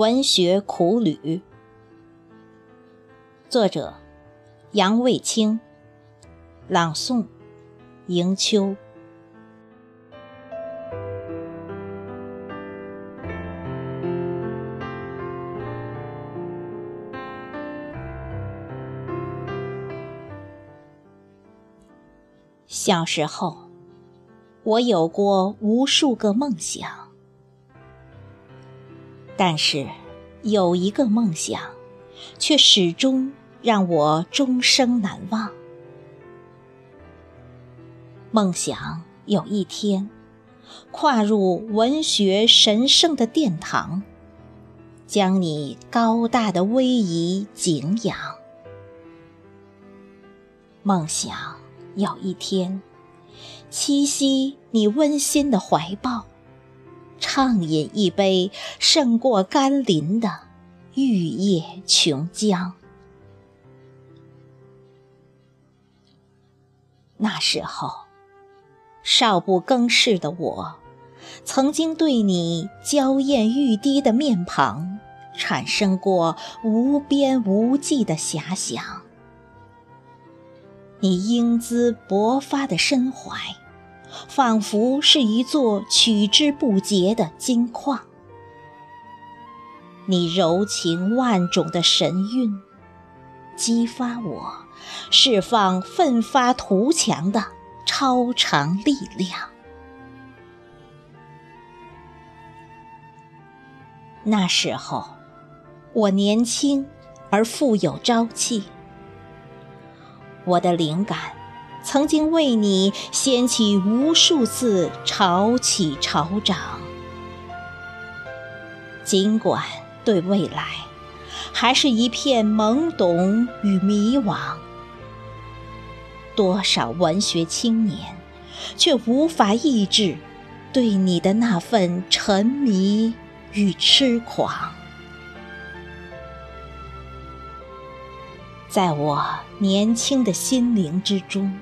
文学苦旅，作者杨卫清，朗诵迎秋。小时候，我有过无数个梦想。但是，有一个梦想，却始终让我终生难忘。梦想有一天，跨入文学神圣的殿堂，将你高大的威仪敬仰。梦想有一天，栖息你温馨的怀抱。畅饮一杯胜过甘霖的玉液琼浆。那时候，少不更事的我，曾经对你娇艳欲滴的面庞产生过无边无际的遐想。你英姿勃发的身怀。仿佛是一座取之不竭的金矿，你柔情万种的神韵，激发我释放奋发图强的超常力量。那时候，我年轻而富有朝气，我的灵感。曾经为你掀起无数次潮起潮涨，尽管对未来还是一片懵懂与迷惘，多少文学青年却无法抑制对你的那份沉迷与痴狂，在我年轻的心灵之中。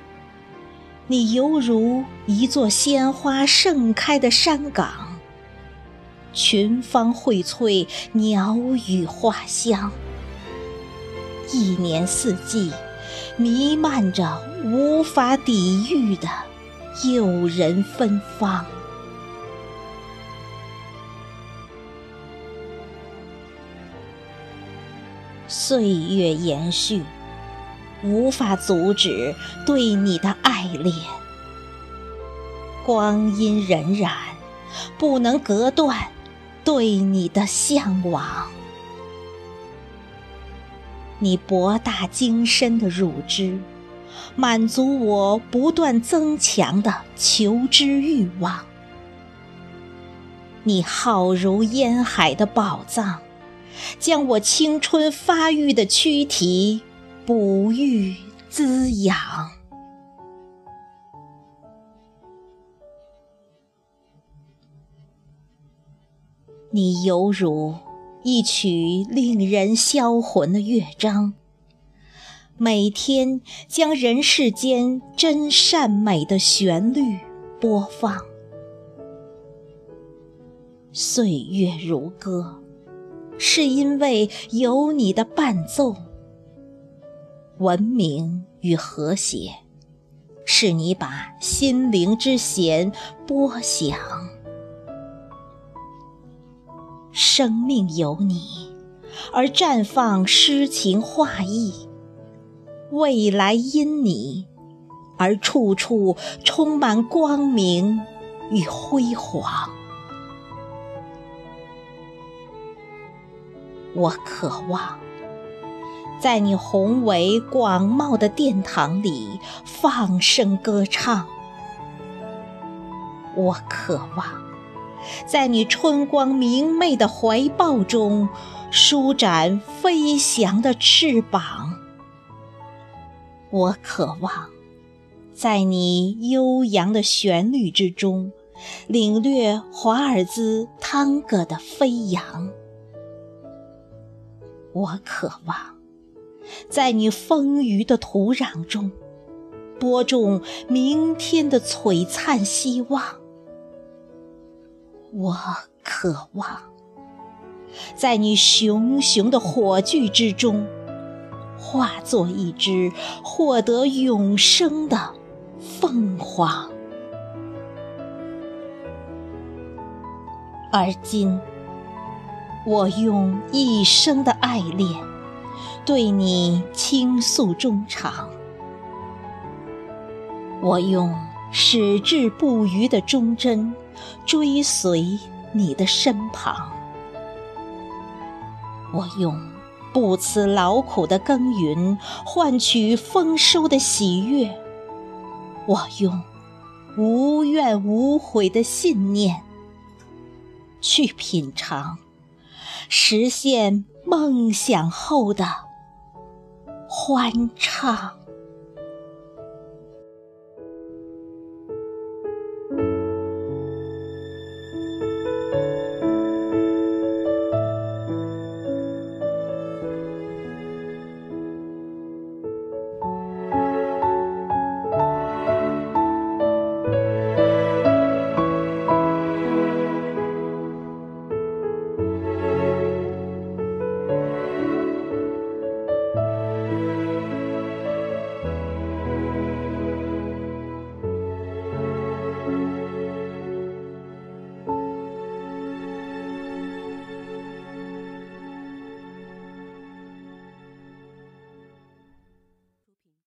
你犹如一座鲜花盛开的山岗，群芳荟萃，鸟语花香，一年四季弥漫着无法抵御的诱人芬芳。岁月延续。无法阻止对你的爱恋，光阴荏苒，不能隔断对你的向往。你博大精深的乳汁，满足我不断增强的求知欲望。你浩如烟海的宝藏，将我青春发育的躯体。哺育滋养，你犹如一曲令人销魂的乐章，每天将人世间真善美的旋律播放。岁月如歌，是因为有你的伴奏。文明与和谐，是你把心灵之弦拨响。生命有你，而绽放诗情画意；未来因你，而处处充满光明与辉煌。我渴望。在你宏伟广袤的殿堂里放声歌唱，我渴望在你春光明媚的怀抱中舒展飞翔的翅膀，我渴望在你悠扬的旋律之中领略华尔兹探戈的飞扬，我渴望。在你丰腴的土壤中，播种明天的璀璨希望。我渴望在你熊熊的火炬之中，化作一只获得永生的凤凰。而今，我用一生的爱恋，对你倾诉衷肠；我用矢志不渝的忠贞，追随你的身旁；我用不辞劳苦的耕耘，换取丰收的喜悦；我用无怨无悔的信念。去品尝，实现梦想后的欢畅。